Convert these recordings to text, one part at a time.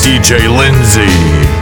DJ Lindsay.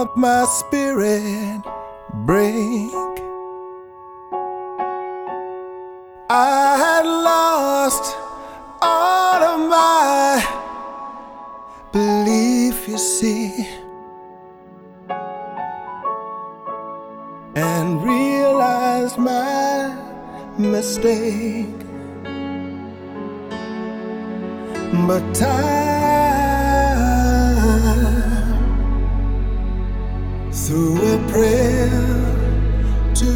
Felt my spirit break. I had lost all of my belief, you see. and realized my mistake. But time threw a prayer to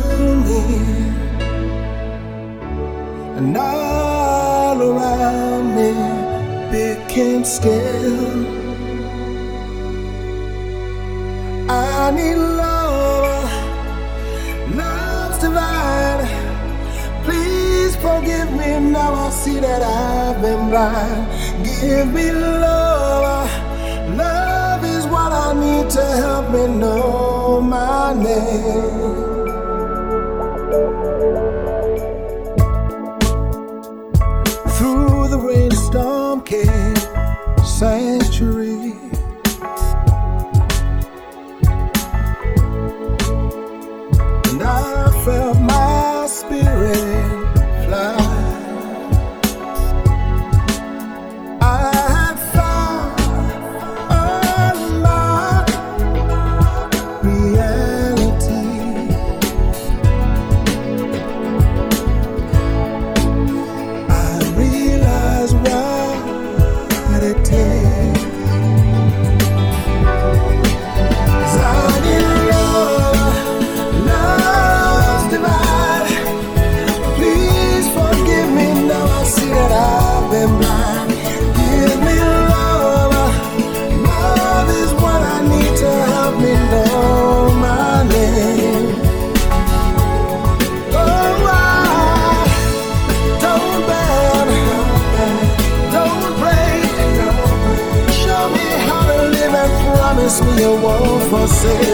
me, and all around me became still. I need love, love's divine. Please forgive me now. I see that I've been blind. Give me love. Love To help me know my name. Through the rainstorm came sanctuary. Won't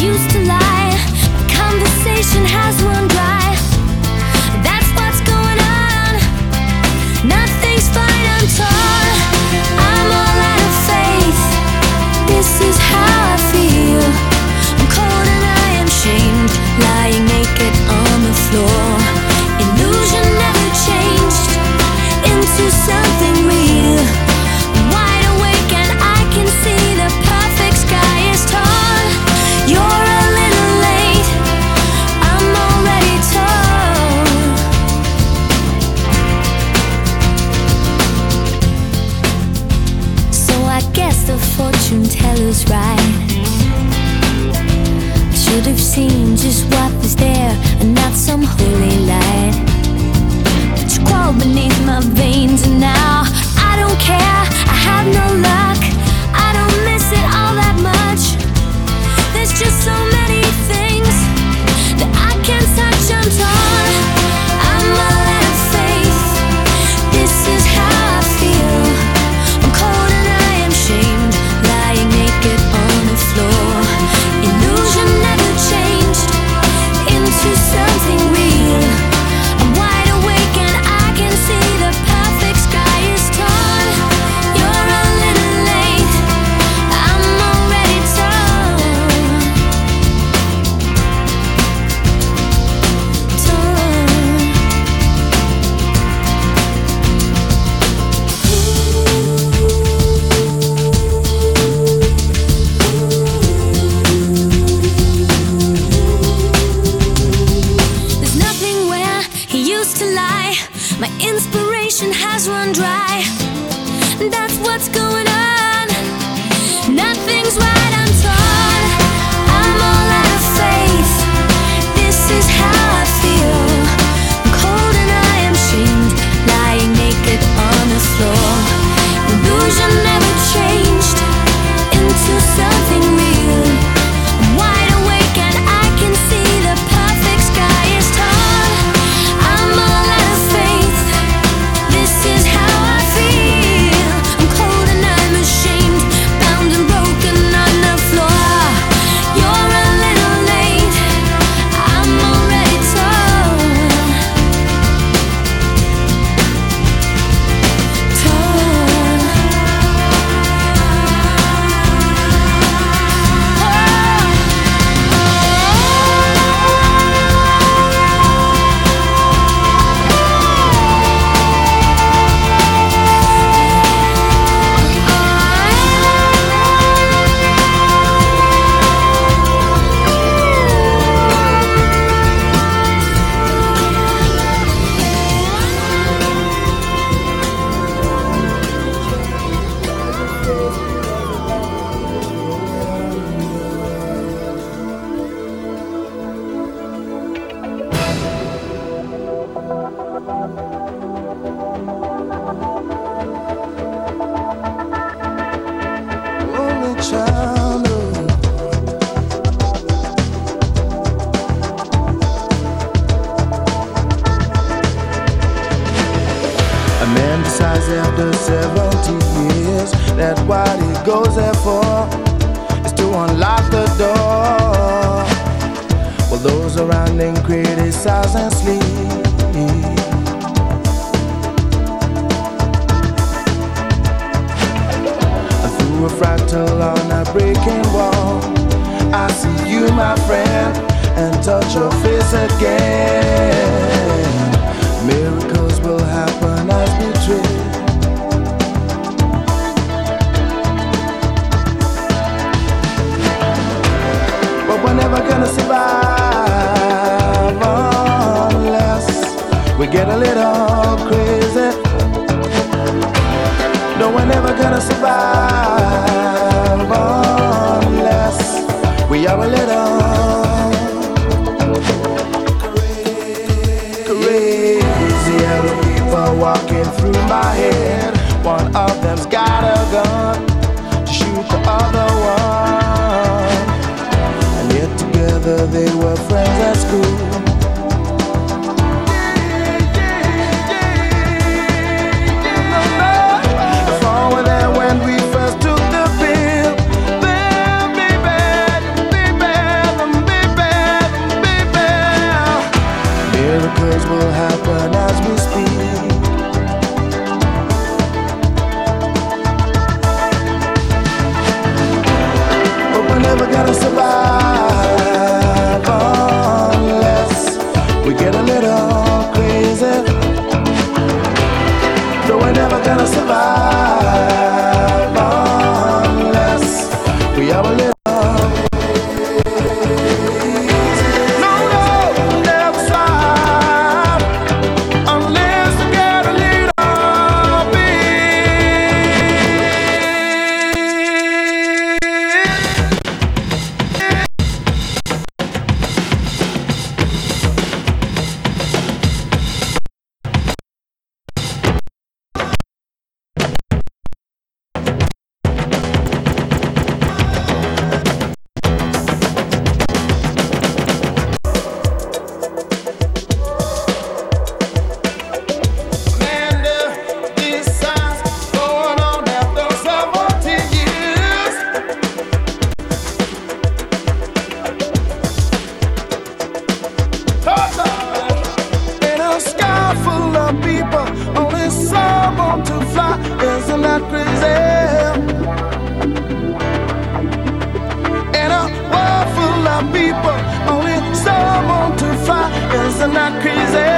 used to lie. Conversation has run dry. That's what's going on. Nothing's fine, I'm torn. I'm all out of faith. This is how I feel. I'm cold and I am lying naked on the floor. Just what is there and not some holy light. But you crawled beneath my veins and now Crazy.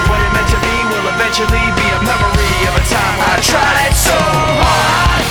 Eventually be a memory of a time I tried so hard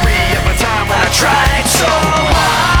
tried so hard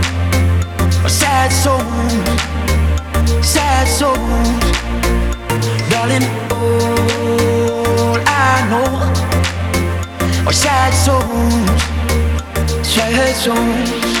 Sad soul, sad souls. Darling, all I know are sad souls, sad souls.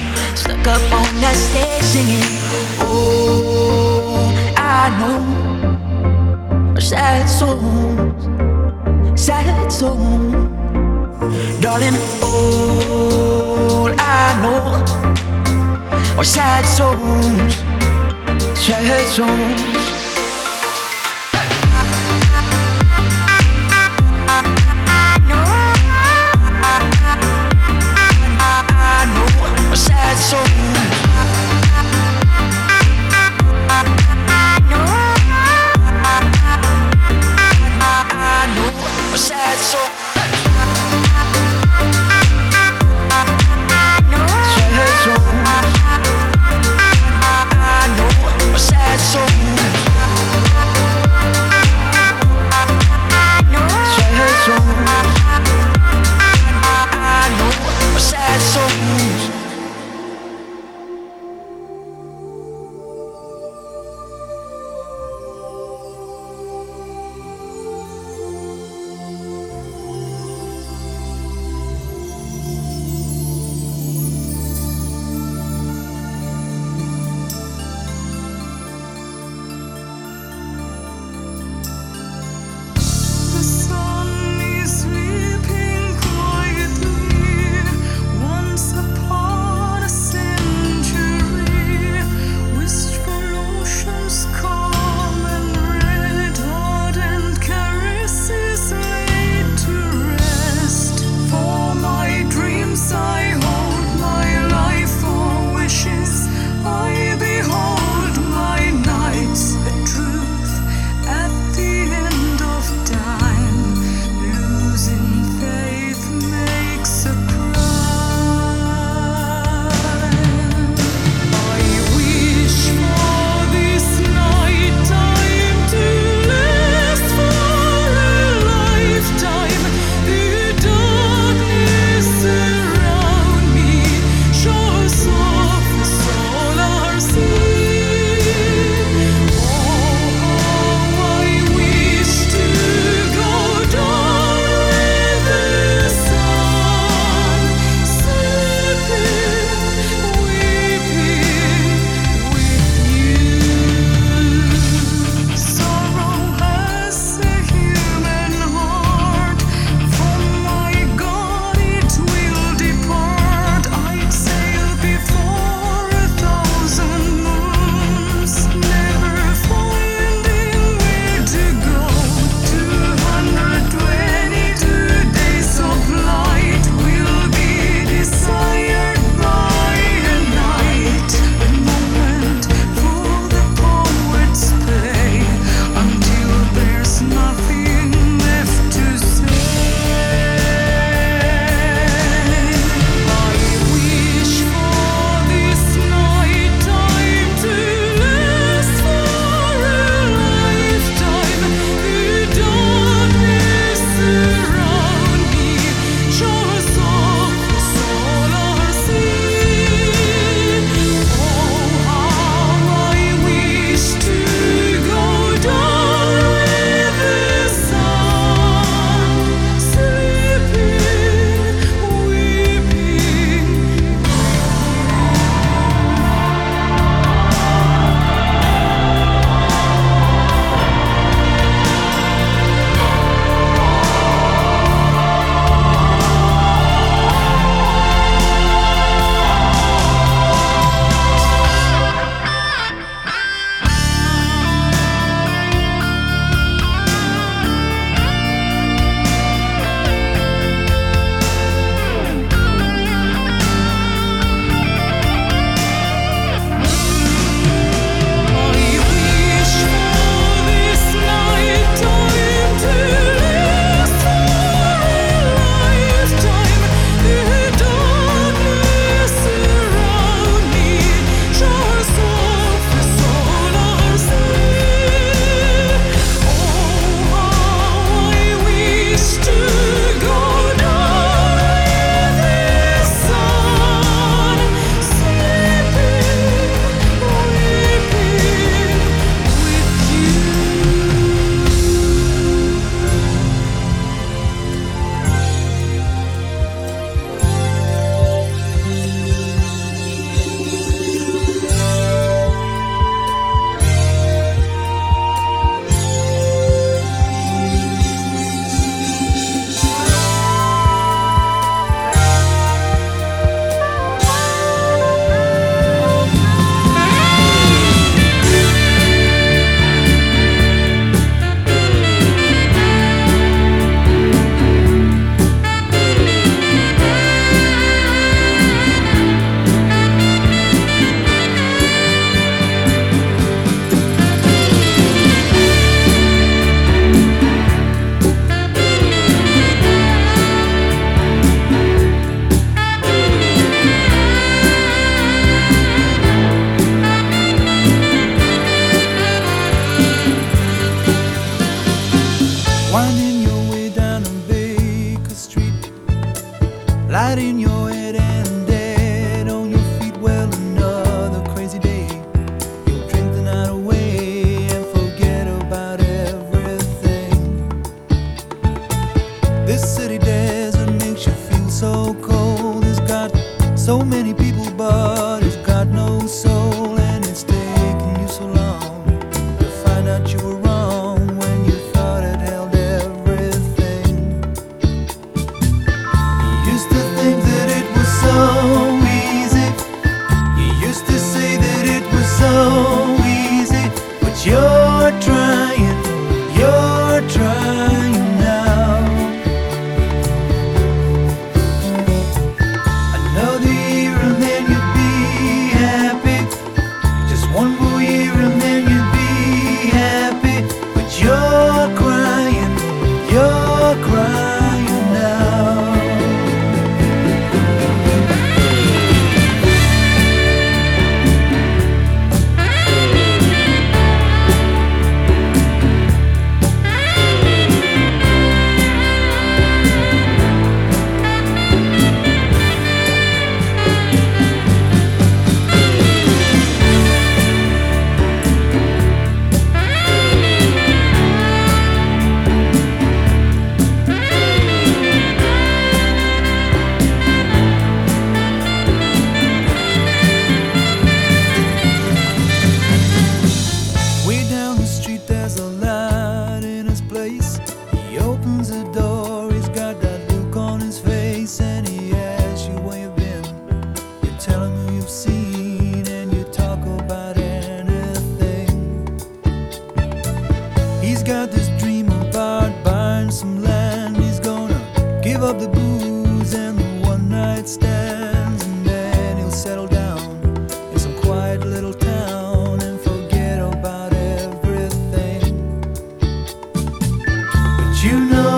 Stuck up on that stage singing. Oh, I know Our sad songs, sad songs, darling. All I know are sad songs, sad songs.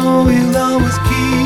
know he'll always keep.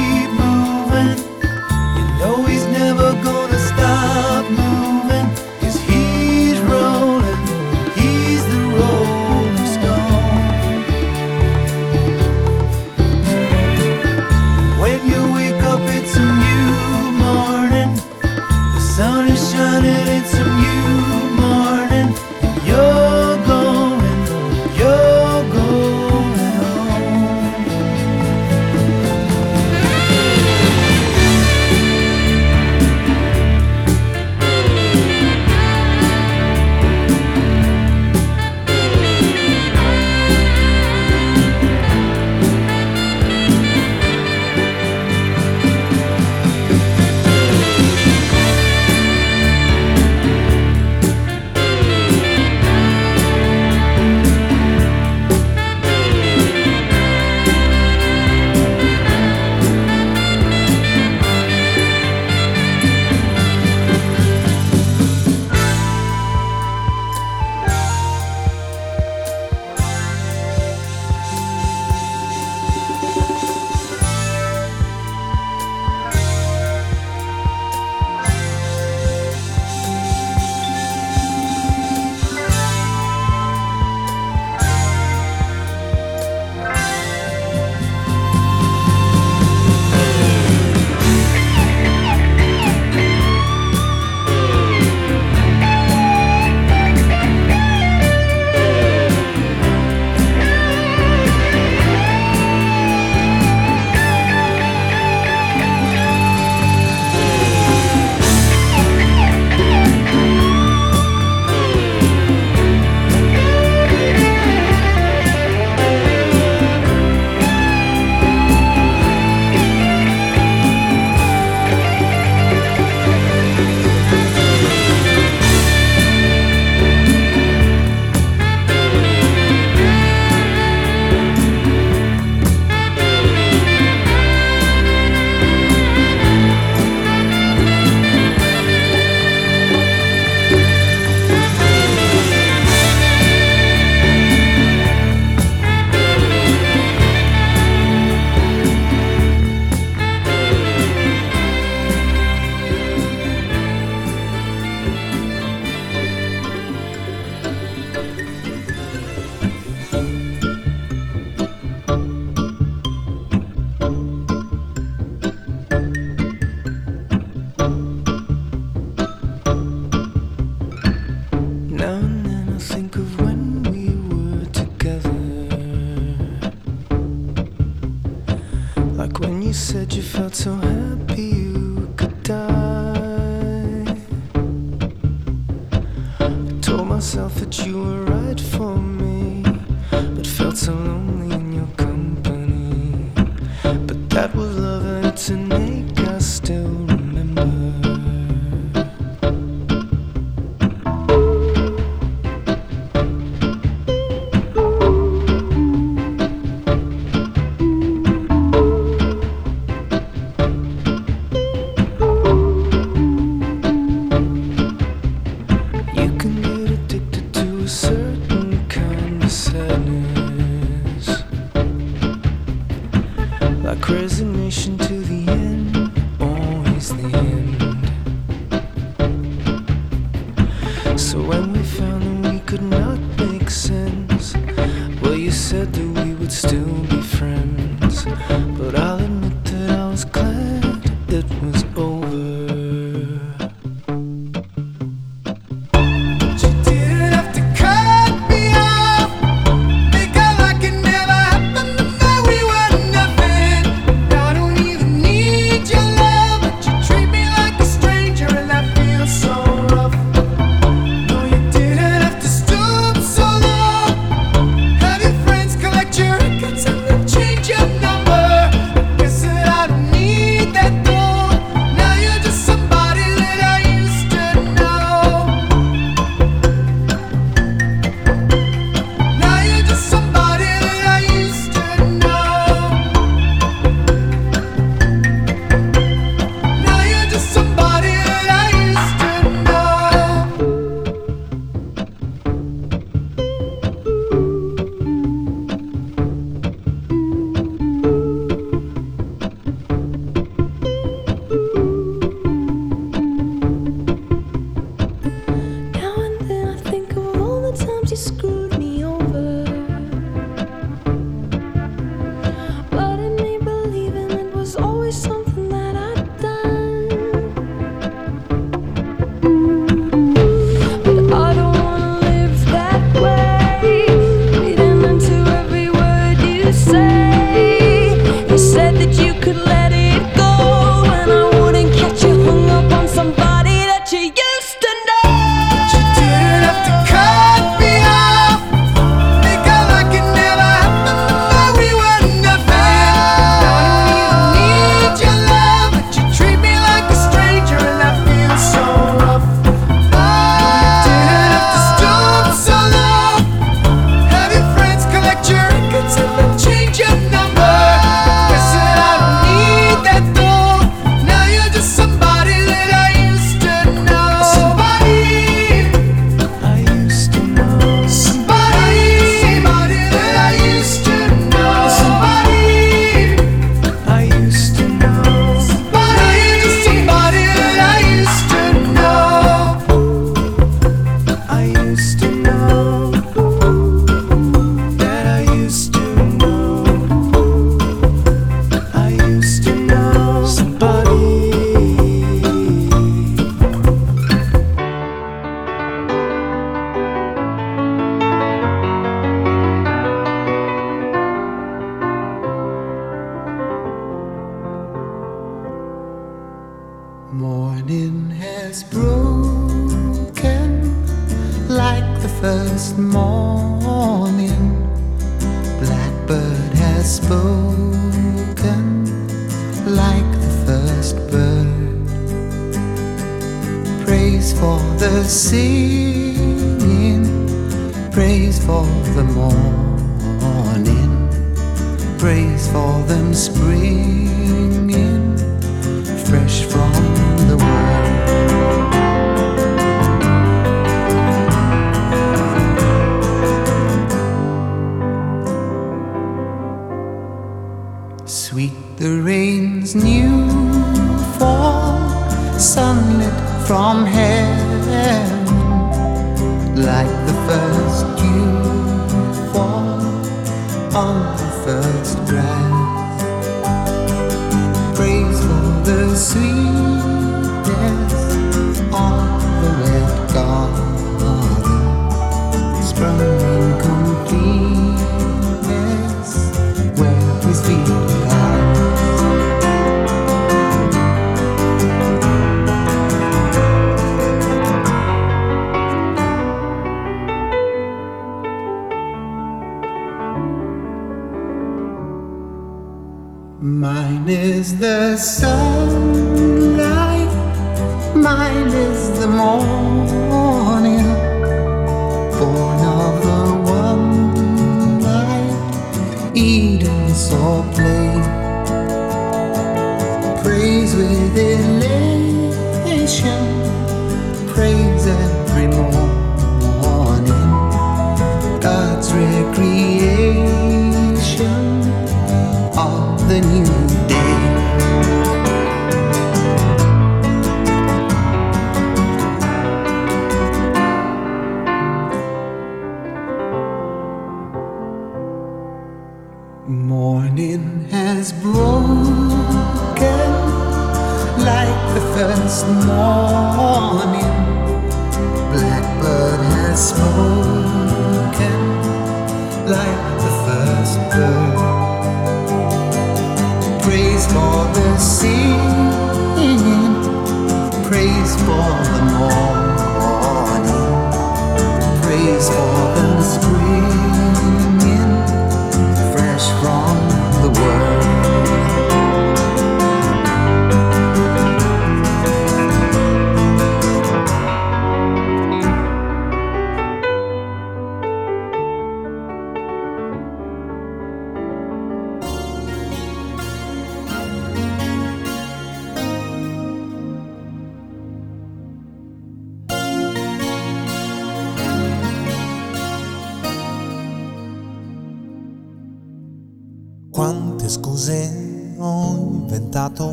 praise for the singing, praise for the morning, praise for them springing fresh from.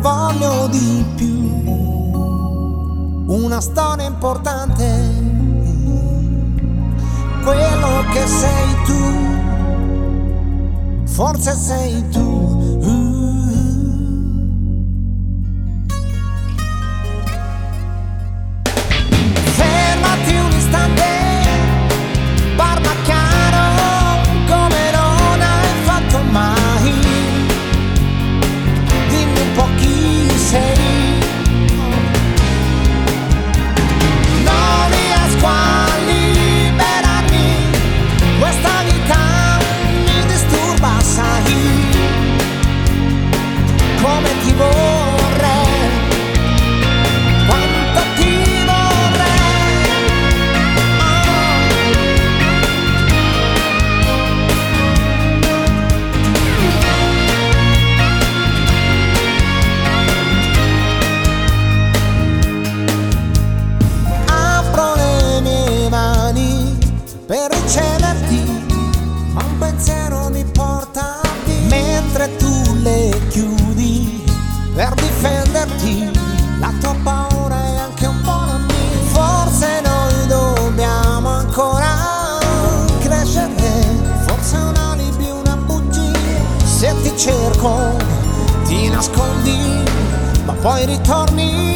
voglio di più. Una storia importante, quello che sei tu, forse sei tu. Voy ritorni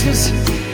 antes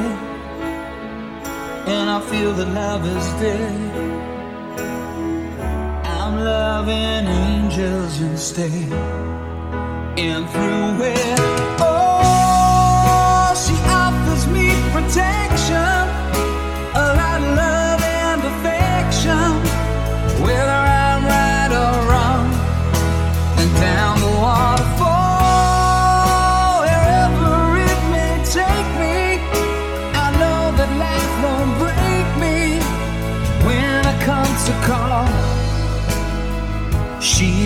here, and I feel that love is dead. I'm loving angels instead, and through it, oh, she offers me protection.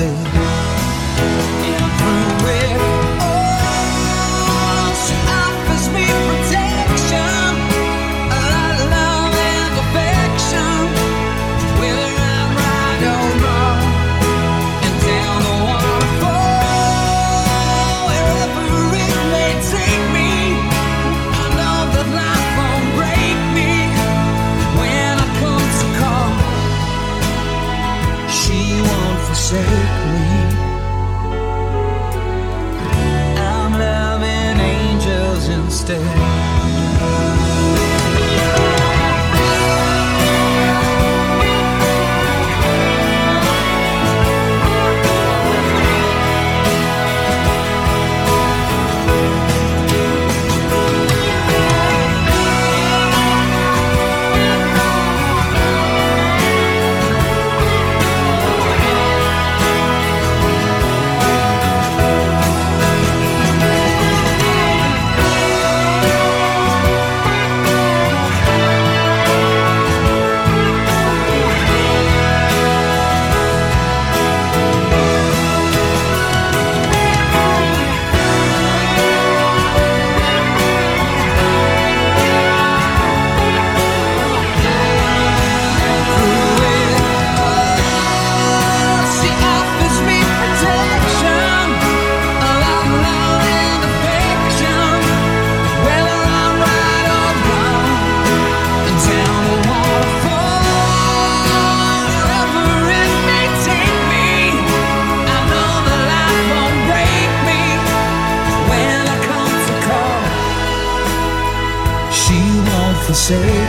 stay through it. say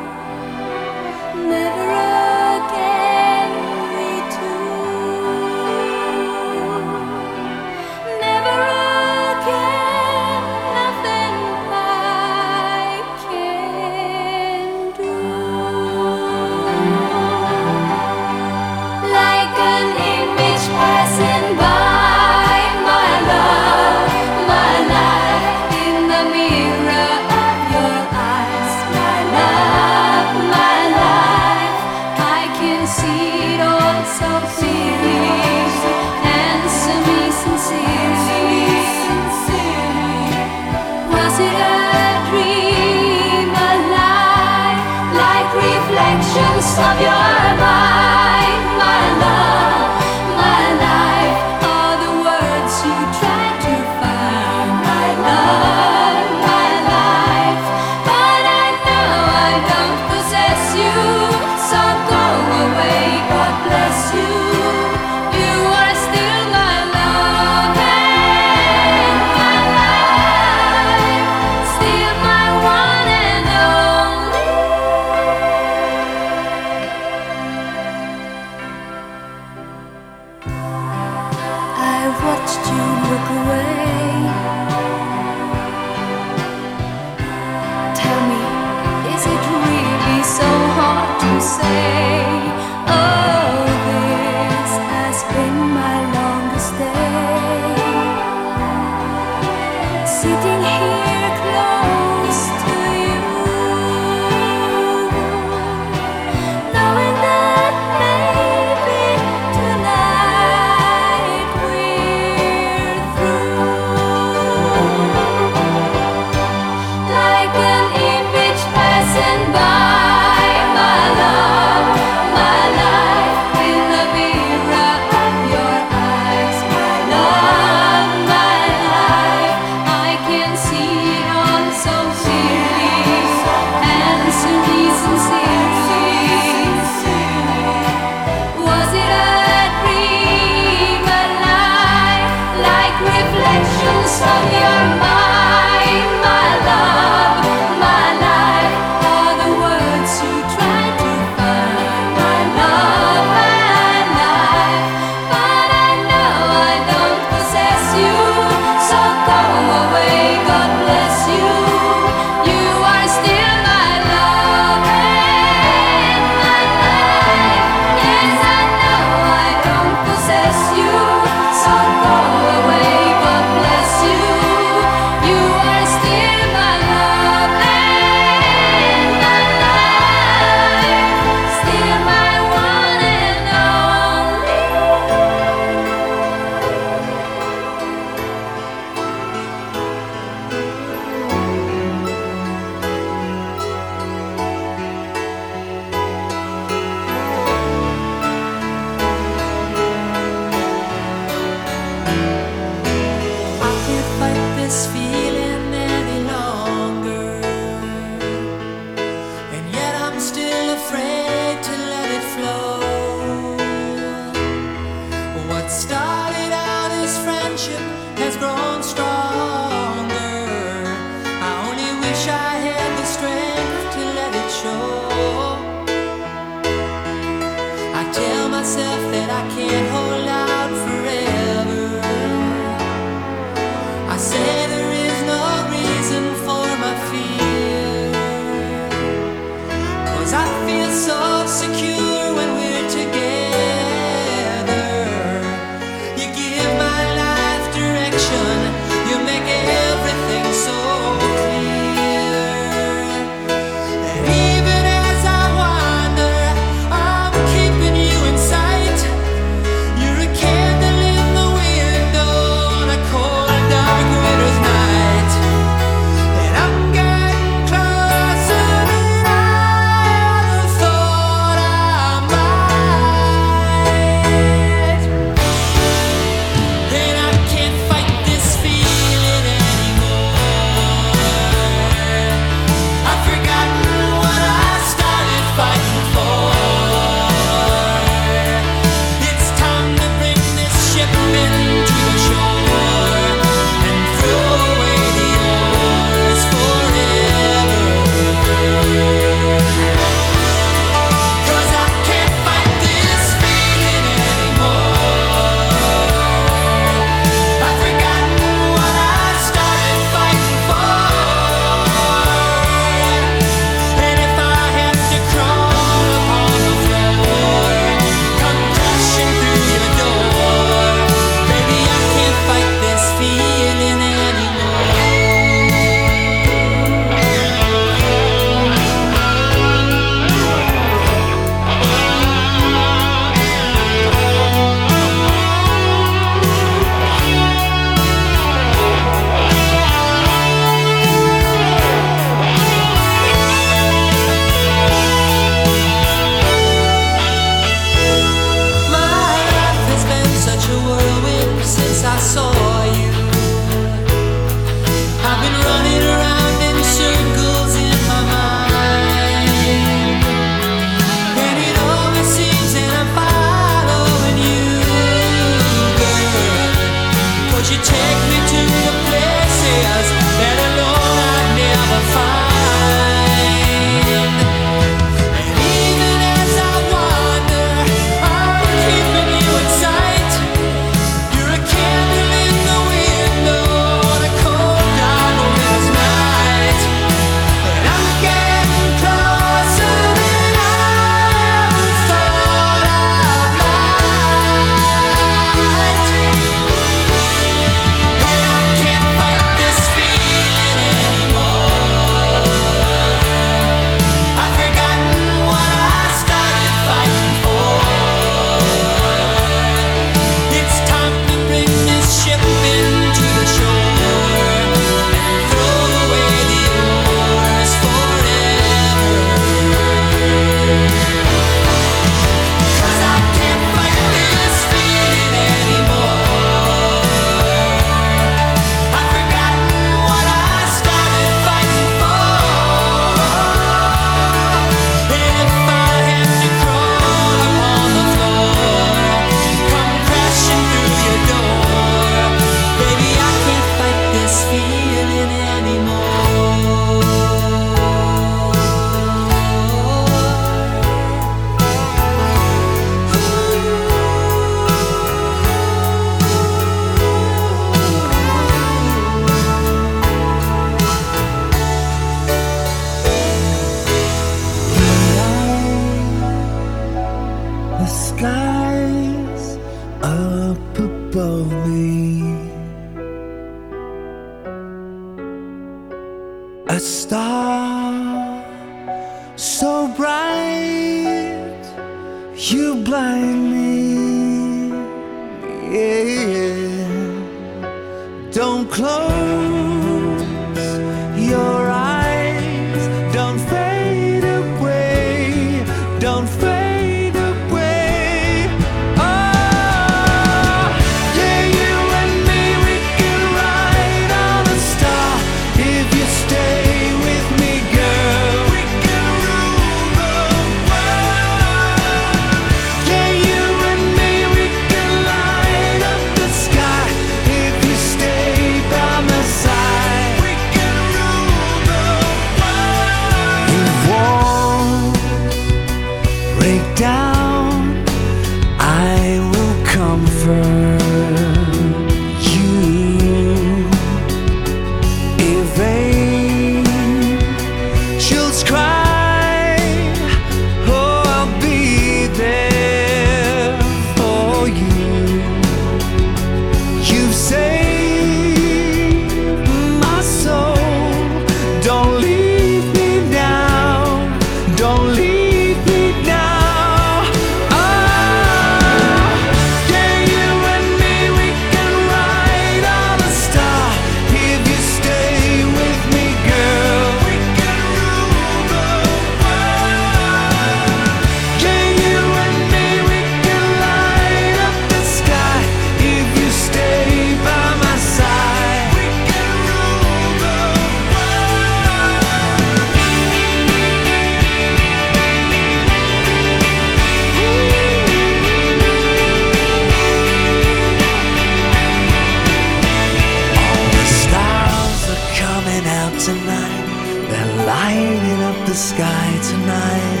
sky tonight.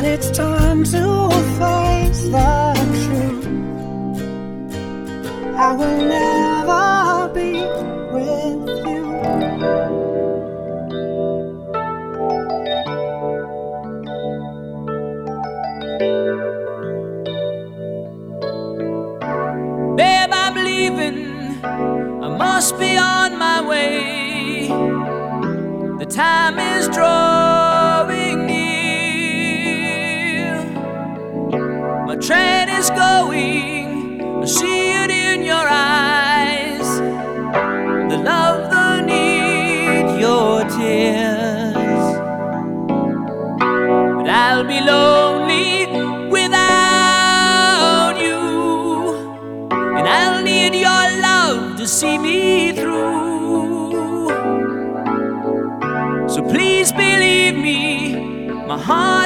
But it's time to face the truth. I will never be with you. Babe, I'm leaving. I must be on my way. The time is My heart.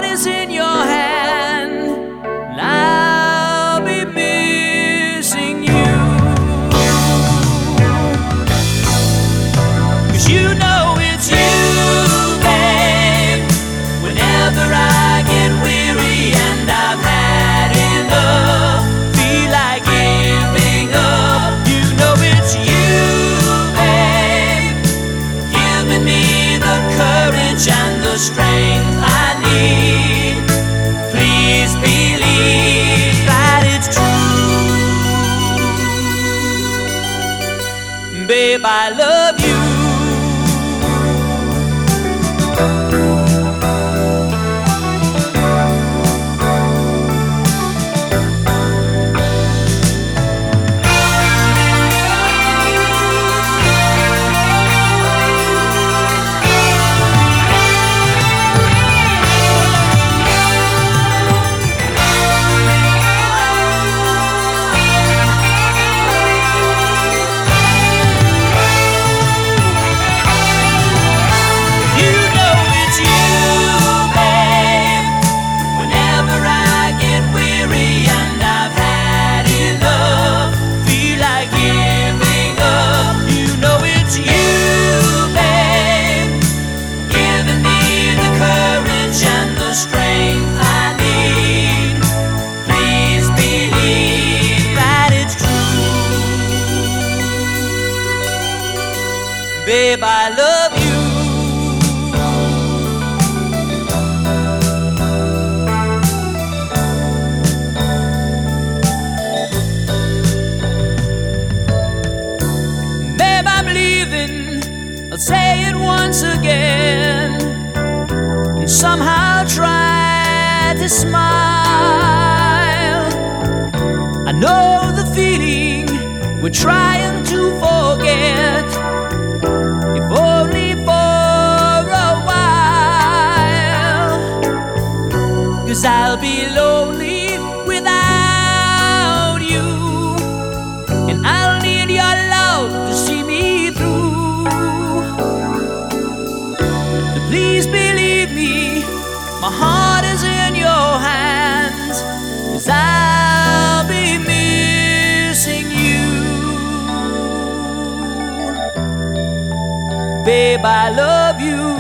babe, I love you.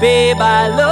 Babe, I love